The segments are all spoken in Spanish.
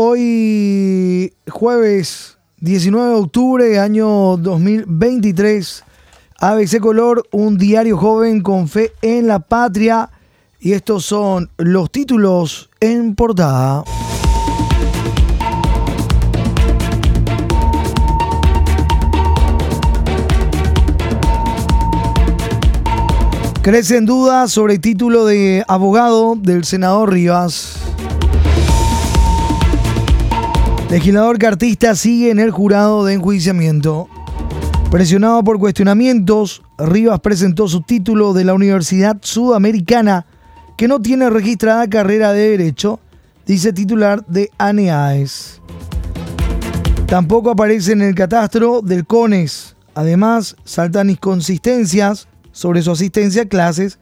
hoy jueves 19 de octubre, año 2023. ABC Color, un diario joven con fe en la patria. Y estos son los títulos en portada. Crecen dudas sobre el título de abogado del senador Rivas. Legislador cartista sigue en el jurado de enjuiciamiento. Presionado por cuestionamientos, Rivas presentó su título de la Universidad Sudamericana, que no tiene registrada carrera de Derecho, dice titular de ANEAES. Tampoco aparece en el catastro del CONES. Además, saltan inconsistencias sobre su asistencia a clases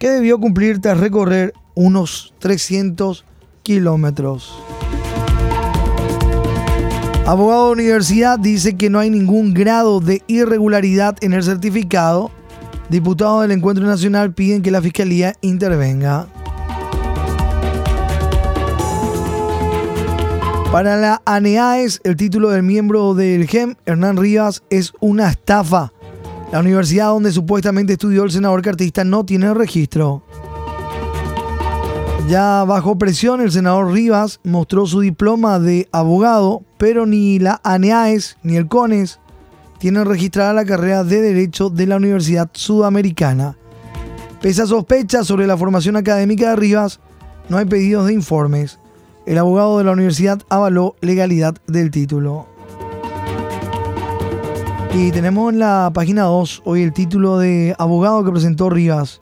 que debió cumplir tras recorrer unos 300 kilómetros. Abogado de universidad dice que no hay ningún grado de irregularidad en el certificado. Diputados del Encuentro Nacional piden que la Fiscalía intervenga. Para la ANEAES, el título del miembro del GEM, Hernán Rivas, es una estafa. La universidad donde supuestamente estudió el senador cartista no tiene registro. Ya bajo presión, el senador Rivas mostró su diploma de abogado, pero ni la ANEAES ni el CONES tienen registrada la carrera de Derecho de la Universidad Sudamericana. Pese a sospechas sobre la formación académica de Rivas, no hay pedidos de informes. El abogado de la universidad avaló legalidad del título. Y tenemos en la página 2 hoy el título de abogado que presentó Rivas.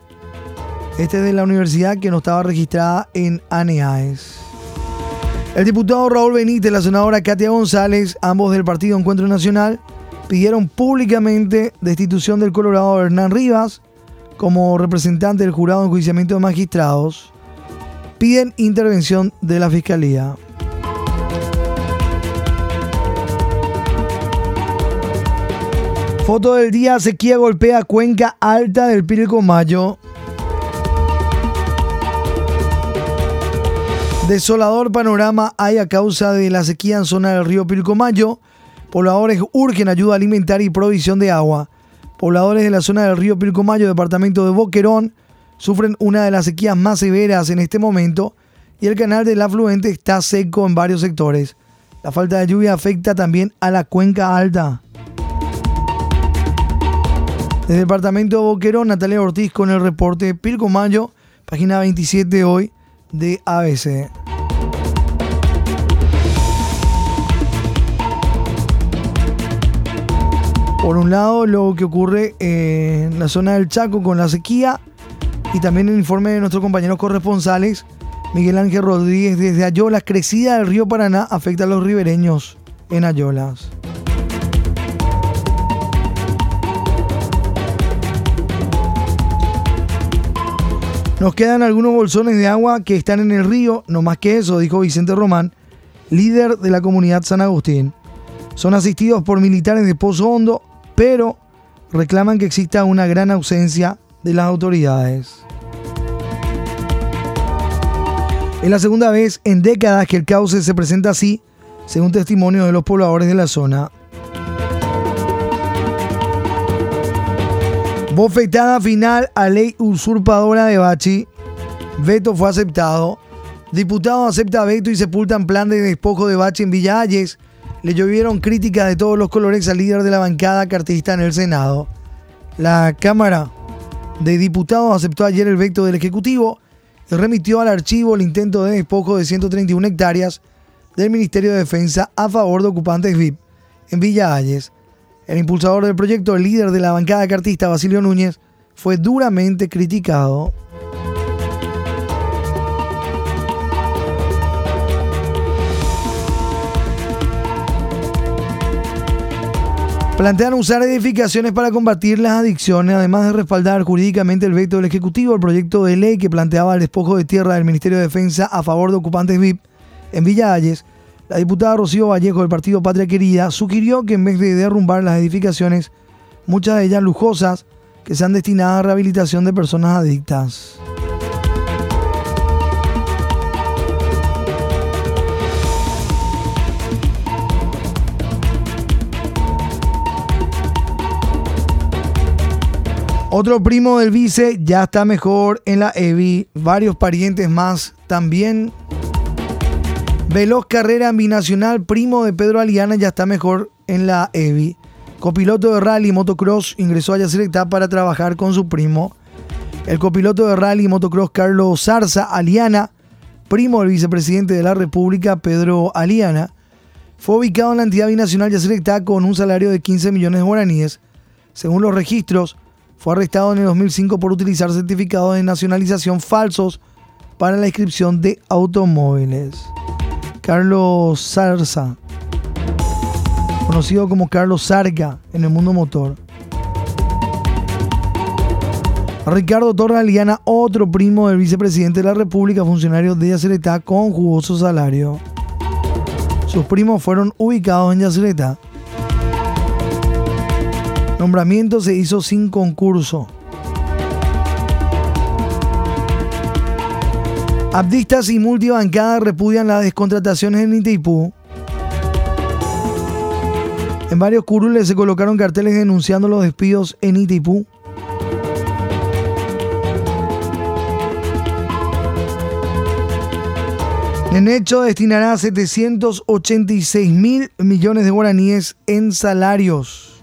Este es de la universidad que no estaba registrada en ANEAES. El diputado Raúl Benítez, la senadora Katia González, ambos del Partido Encuentro Nacional, pidieron públicamente destitución del Colorado Hernán Rivas como representante del jurado de enjuiciamiento de magistrados. Piden intervención de la Fiscalía. Foto del día, sequía golpea cuenca alta del Pilcomayo. Desolador panorama hay a causa de la sequía en zona del río Pilcomayo. Pobladores urgen ayuda alimentaria y provisión de agua. Pobladores de la zona del río Pilcomayo, departamento de Boquerón, sufren una de las sequías más severas en este momento y el canal del afluente está seco en varios sectores. La falta de lluvia afecta también a la cuenca alta. Desde el departamento de Boquerón, Natalia Ortiz con el reporte Pilcomayo, página 27 hoy de ABC. Por un lado, lo que ocurre en la zona del Chaco con la sequía y también el informe de nuestros compañeros corresponsales, Miguel Ángel Rodríguez desde Ayolas, crecida del río Paraná afecta a los ribereños en Ayolas. Nos quedan algunos bolsones de agua que están en el río, no más que eso, dijo Vicente Román, líder de la comunidad San Agustín. Son asistidos por militares de Pozo Hondo, pero reclaman que exista una gran ausencia de las autoridades. Es la segunda vez en décadas que el cauce se presenta así, según testimonio de los pobladores de la zona. Bofetada final a ley usurpadora de Bachi. Veto fue aceptado. Diputado acepta veto y sepultan plan de despojo de Bachi en Villa. Le llovieron críticas de todos los colores al líder de la bancada cartista en el Senado. La Cámara de Diputados aceptó ayer el veto del Ejecutivo y remitió al archivo el intento de despojo de 131 hectáreas del Ministerio de Defensa a favor de ocupantes VIP en Villa. El impulsador del proyecto, el líder de la bancada cartista, Basilio Núñez, fue duramente criticado. Plantean usar edificaciones para combatir las adicciones, además de respaldar jurídicamente el veto del Ejecutivo, el proyecto de ley que planteaba el despojo de tierra del Ministerio de Defensa a favor de ocupantes VIP en Villa Ayes la diputada Rocío Vallejo del partido Patria Querida sugirió que en vez de derrumbar las edificaciones, muchas de ellas lujosas, que sean destinadas a rehabilitación de personas adictas. Otro primo del vice ya está mejor en la EVI. Varios parientes más también Veloz Carrera Binacional, primo de Pedro Aliana, ya está mejor en la EVI. Copiloto de rally motocross ingresó a Yacyretá para trabajar con su primo. El copiloto de rally motocross Carlos Zarza Aliana, primo del vicepresidente de la República Pedro Aliana, fue ubicado en la entidad binacional Yacyretá con un salario de 15 millones de guaraníes. Según los registros, fue arrestado en el 2005 por utilizar certificados de nacionalización falsos para la inscripción de automóviles. Carlos Zarza, conocido como Carlos Sarga en el mundo motor. Ricardo Torres Aliana, otro primo del vicepresidente de la República, funcionario de Yacyretá con jugoso salario. Sus primos fueron ubicados en Yacyretá nombramiento se hizo sin concurso. Abdistas y multibancadas repudian las descontrataciones en Itaipú. En varios curules se colocaron carteles denunciando los despidos en Itaipú. En hecho, destinará 786 mil millones de guaraníes en salarios.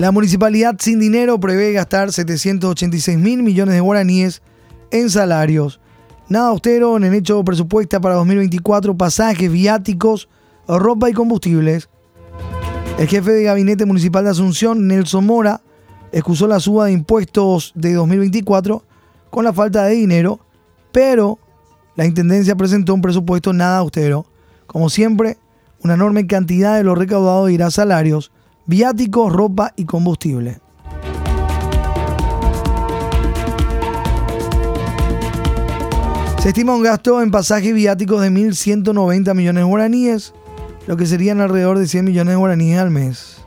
La municipalidad sin dinero prevé gastar 786 mil millones de guaraníes en salarios. Nada austero en el hecho presupuesta para 2024, pasajes, viáticos, ropa y combustibles. El jefe de gabinete municipal de Asunción, Nelson Mora, excusó la suba de impuestos de 2024 con la falta de dinero, pero la Intendencia presentó un presupuesto nada austero. Como siempre, una enorme cantidad de lo recaudado irá a salarios viáticos, ropa y combustible. Se estima un gasto en pasajes viáticos de 1.190 millones de guaraníes, lo que serían alrededor de 100 millones de guaraníes al mes.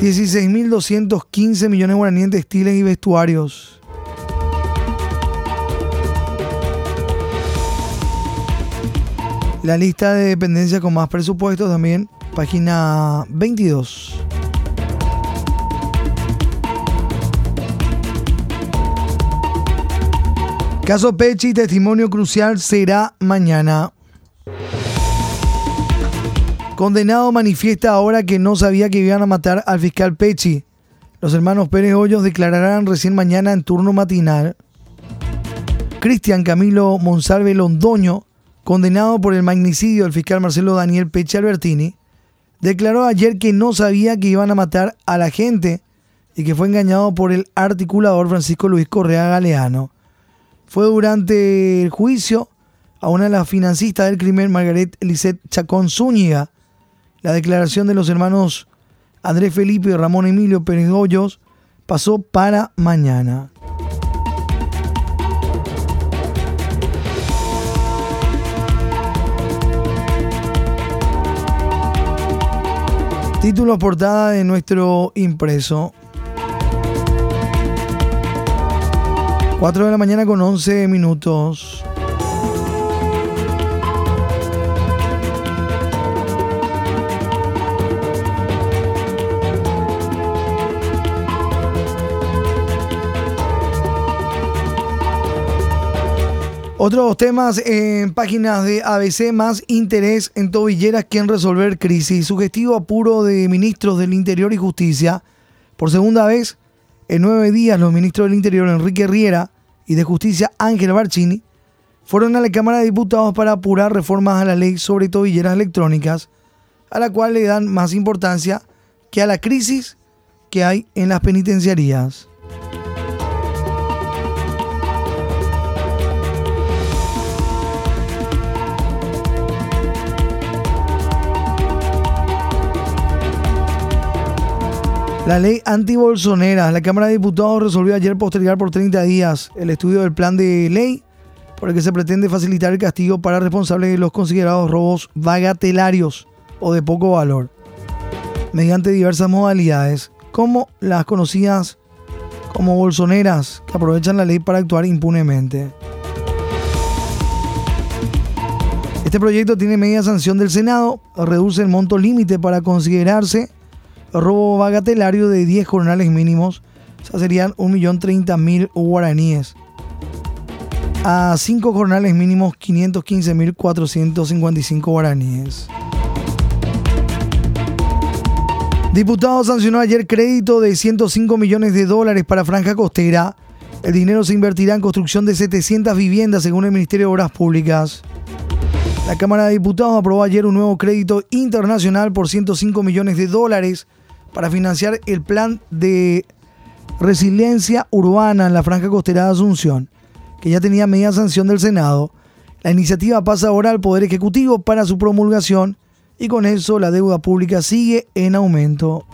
16.215 millones de guaraníes en textiles y vestuarios. La lista de dependencias con más presupuesto también, página 22. Caso Pechi, testimonio crucial será mañana. Condenado manifiesta ahora que no sabía que iban a matar al fiscal Pechi. Los hermanos Pérez Hoyos declararán recién mañana en turno matinal. Cristian Camilo Monsalve Londoño condenado por el magnicidio del fiscal Marcelo Daniel Peche Albertini, declaró ayer que no sabía que iban a matar a la gente y que fue engañado por el articulador Francisco Luis Correa Galeano. Fue durante el juicio a una de las financistas del crimen, Margaret Lisette Chacón Zúñiga. La declaración de los hermanos Andrés Felipe y Ramón Emilio Pérez Hoyos pasó para mañana. Título portada de nuestro impreso. 4 de la mañana con 11 minutos. Otros temas en páginas de ABC más interés en tobilleras que en resolver crisis. Sugestivo apuro de ministros del Interior y Justicia. Por segunda vez, en nueve días, los ministros del Interior Enrique Riera y de Justicia Ángel Barcini fueron a la Cámara de Diputados para apurar reformas a la ley sobre tobilleras electrónicas, a la cual le dan más importancia que a la crisis que hay en las penitenciarías. La ley antibolsonera. La Cámara de Diputados resolvió ayer postergar por 30 días el estudio del plan de ley por el que se pretende facilitar el castigo para responsables de los considerados robos bagatelarios o de poco valor, mediante diversas modalidades, como las conocidas como bolsoneras, que aprovechan la ley para actuar impunemente. Este proyecto tiene media sanción del Senado, reduce el monto límite para considerarse robo bagatelario de 10 jornales mínimos, o sea, serían 1.030.000 guaraníes. A 5 jornales mínimos, 515.455 guaraníes. Diputado sancionó ayer crédito de 105 millones de dólares para Franja Costera. El dinero se invertirá en construcción de 700 viviendas según el Ministerio de Obras Públicas. La Cámara de Diputados aprobó ayer un nuevo crédito internacional por 105 millones de dólares para financiar el plan de resiliencia urbana en la Franja Costera de Asunción, que ya tenía media sanción del Senado. La iniciativa pasa ahora al Poder Ejecutivo para su promulgación y con eso la deuda pública sigue en aumento.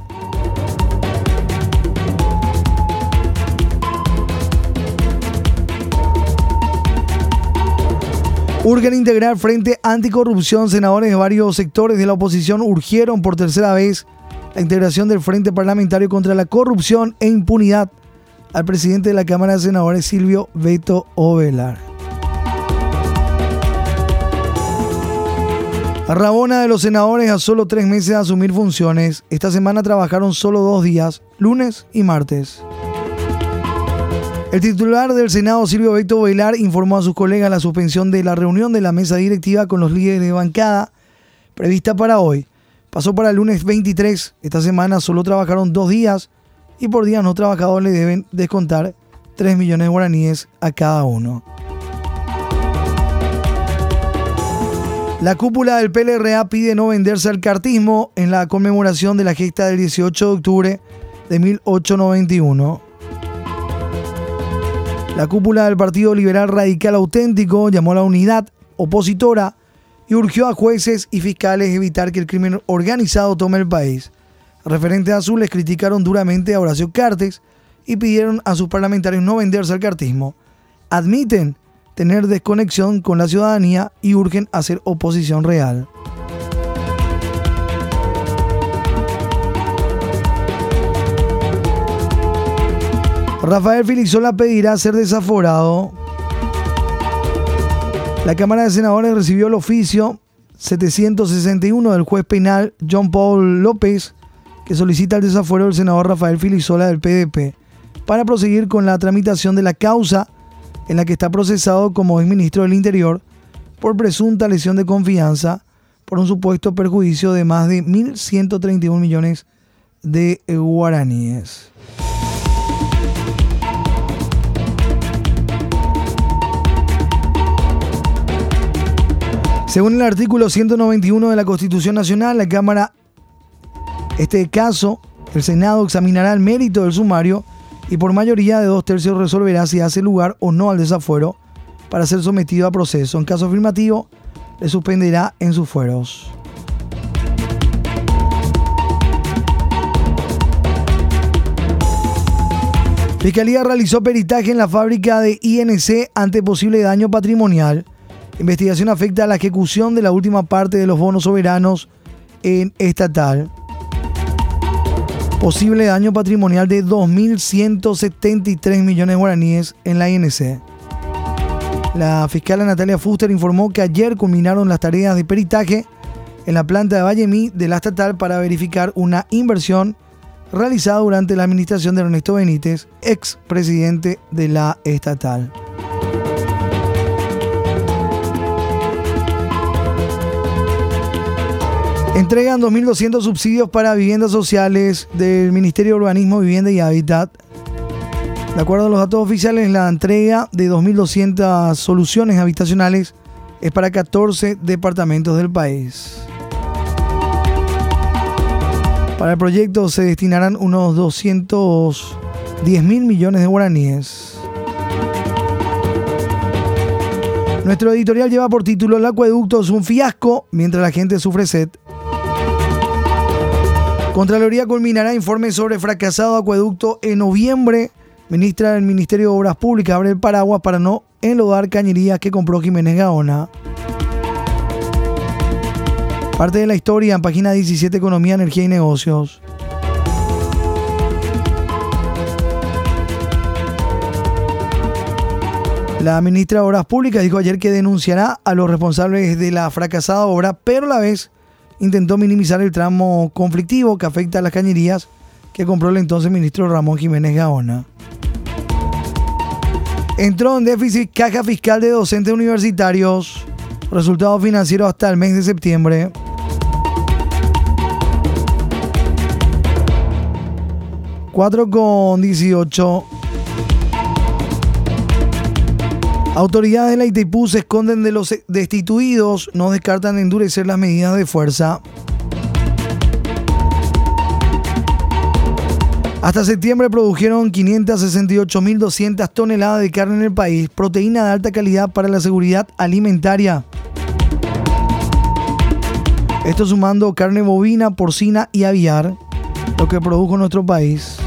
Urgen integrar Frente Anticorrupción. Senadores de varios sectores de la oposición urgieron por tercera vez la integración del Frente Parlamentario contra la Corrupción e Impunidad al presidente de la Cámara de Senadores, Silvio Beto Ovelar. Rabona de los senadores a solo tres meses de asumir funciones. Esta semana trabajaron solo dos días, lunes y martes. El titular del Senado, Silvio Beto Bailar, informó a sus colegas la suspensión de la reunión de la mesa directiva con los líderes de bancada prevista para hoy. Pasó para el lunes 23. Esta semana solo trabajaron dos días y por día no trabajados le deben descontar 3 millones de guaraníes a cada uno. La cúpula del PLRA pide no venderse al cartismo en la conmemoración de la gesta del 18 de octubre de 1891. La cúpula del Partido Liberal Radical Auténtico llamó a la unidad opositora y urgió a jueces y fiscales evitar que el crimen organizado tome el país. Referentes azules criticaron duramente a Horacio Cartes y pidieron a sus parlamentarios no venderse al cartismo. Admiten tener desconexión con la ciudadanía y urgen hacer oposición real. Rafael Filizola pedirá ser desaforado. La Cámara de Senadores recibió el oficio 761 del juez penal John Paul López, que solicita el desafuero del senador Rafael Filizola del PDP para proseguir con la tramitación de la causa en la que está procesado como exministro del Interior por presunta lesión de confianza por un supuesto perjuicio de más de 1.131 millones de guaraníes. Según el artículo 191 de la Constitución Nacional, la Cámara, este caso, el Senado examinará el mérito del sumario y por mayoría de dos tercios resolverá si hace lugar o no al desafuero para ser sometido a proceso. En caso afirmativo, le suspenderá en sus fueros. Fiscalía realizó peritaje en la fábrica de INC ante posible daño patrimonial. Investigación afecta a la ejecución de la última parte de los bonos soberanos en estatal posible daño patrimonial de 2.173 millones de guaraníes en la INC. La fiscal Natalia Fuster informó que ayer culminaron las tareas de peritaje en la planta de Vallemí de la estatal para verificar una inversión realizada durante la administración de Ernesto Benítez, ex presidente de la estatal. Entregan 2.200 subsidios para viviendas sociales del Ministerio de Urbanismo, Vivienda y Hábitat. De acuerdo a los datos oficiales, la entrega de 2.200 soluciones habitacionales es para 14 departamentos del país. Para el proyecto se destinarán unos 210 mil millones de guaraníes. Nuestro editorial lleva por título El acueducto es un fiasco mientras la gente sufre sed. Contraloría culminará informe sobre fracasado acueducto en noviembre. Ministra del Ministerio de Obras Públicas abre el paraguas para no enlodar cañerías que compró Jiménez Gaona. Parte de la historia en página 17 Economía, Energía y Negocios. La ministra de Obras Públicas dijo ayer que denunciará a los responsables de la fracasada obra, pero a la vez intentó minimizar el tramo conflictivo que afecta a las cañerías que compró el entonces ministro Ramón Jiménez Gaona. Entró en déficit caja fiscal de docentes universitarios. Resultado financiero hasta el mes de septiembre. Con 18. Autoridades de la ITIPU se esconden de los destituidos, no descartan endurecer las medidas de fuerza. Hasta septiembre produjeron 568.200 toneladas de carne en el país, proteína de alta calidad para la seguridad alimentaria. Esto sumando carne bovina, porcina y aviar, lo que produjo nuestro país.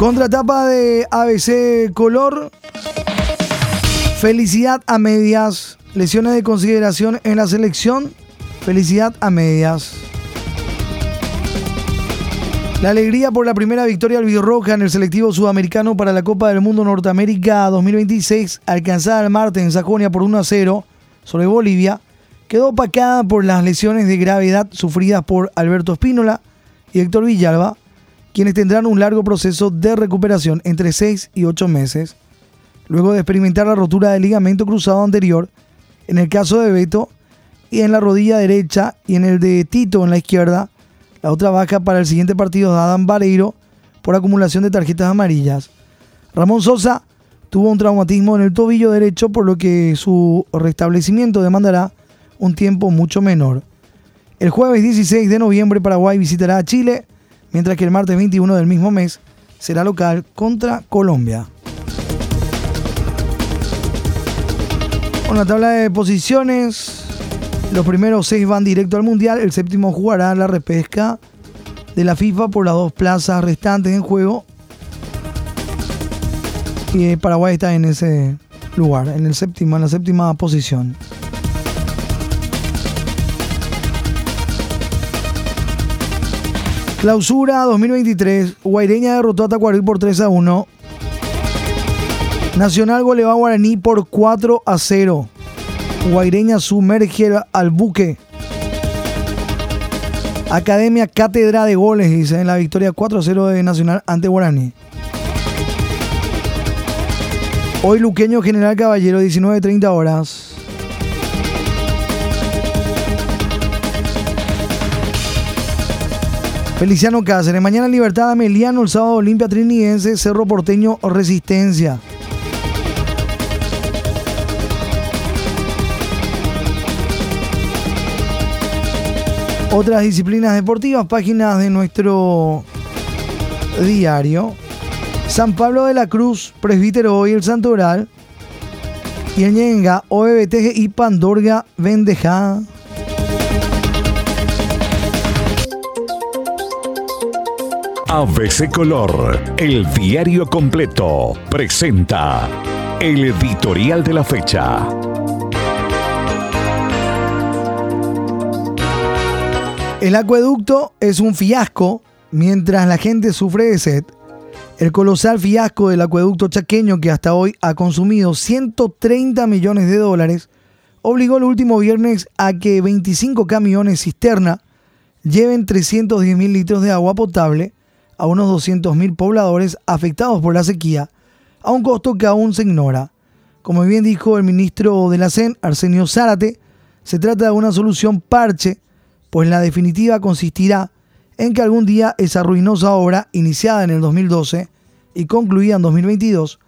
Contratapa de ABC Color. Felicidad a medias. Lesiones de consideración en la selección. Felicidad a medias. La alegría por la primera victoria albirroja en el selectivo sudamericano para la Copa del Mundo Norteamérica 2026, alcanzada el martes en Sajonia por 1 a 0 sobre Bolivia, quedó opacada por las lesiones de gravedad sufridas por Alberto Espínola y Héctor Villalba, quienes tendrán un largo proceso de recuperación entre 6 y 8 meses, luego de experimentar la rotura del ligamento cruzado anterior, en el caso de Beto, y en la rodilla derecha y en el de Tito en la izquierda, la otra baja para el siguiente partido de Adam Vareiro por acumulación de tarjetas amarillas. Ramón Sosa tuvo un traumatismo en el tobillo derecho, por lo que su restablecimiento demandará un tiempo mucho menor. El jueves 16 de noviembre Paraguay visitará a Chile mientras que el martes 21 del mismo mes será local contra Colombia. Con la tabla de posiciones, los primeros seis van directo al Mundial, el séptimo jugará la repesca de la FIFA por las dos plazas restantes en juego. Y Paraguay está en ese lugar, en el séptimo, en la séptima posición. Clausura 2023. Guaireña derrotó a Tacuarí por 3 a 1. Nacional goleó a Guaraní por 4 a 0. Guaireña sumerge al buque. Academia Cátedra de Goles, dice, en la victoria 4 a 0 de Nacional ante Guaraní. Hoy Luqueño General Caballero, 19.30 horas. Feliciano Cáceres. Mañana Libertad Ameliano, el sábado Olimpia Trinidense, Cerro Porteño Resistencia. Otras disciplinas deportivas, páginas de nuestro diario. San Pablo de la Cruz, Presbítero hoy el Santoral. Y el Ñenga, OBTG y Pandorga Vendeja. ABC Color, el diario completo, presenta el editorial de la fecha. El acueducto es un fiasco mientras la gente sufre de sed. El colosal fiasco del acueducto chaqueño que hasta hoy ha consumido 130 millones de dólares obligó el último viernes a que 25 camiones cisterna lleven 310 mil litros de agua potable a unos 200.000 pobladores afectados por la sequía, a un costo que aún se ignora. Como bien dijo el ministro de la CEN, Arsenio Zárate, se trata de una solución parche, pues la definitiva consistirá en que algún día esa ruinosa obra, iniciada en el 2012 y concluida en 2022,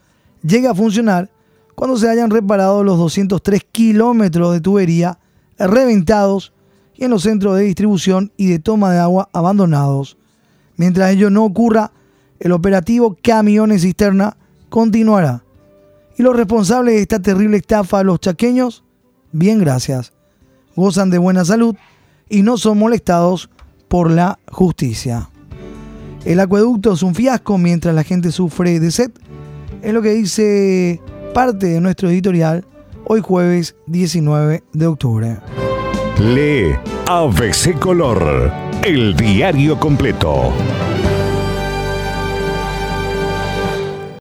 llegue a funcionar cuando se hayan reparado los 203 kilómetros de tubería reventados y en los centros de distribución y de toma de agua abandonados Mientras ello no ocurra, el operativo Camiones Cisterna continuará. ¿Y los responsables de esta terrible estafa los chaqueños? Bien, gracias. Gozan de buena salud y no son molestados por la justicia. El acueducto es un fiasco mientras la gente sufre de sed. Es lo que dice parte de nuestro editorial hoy jueves 19 de octubre. Lee ABC Color el diario completo.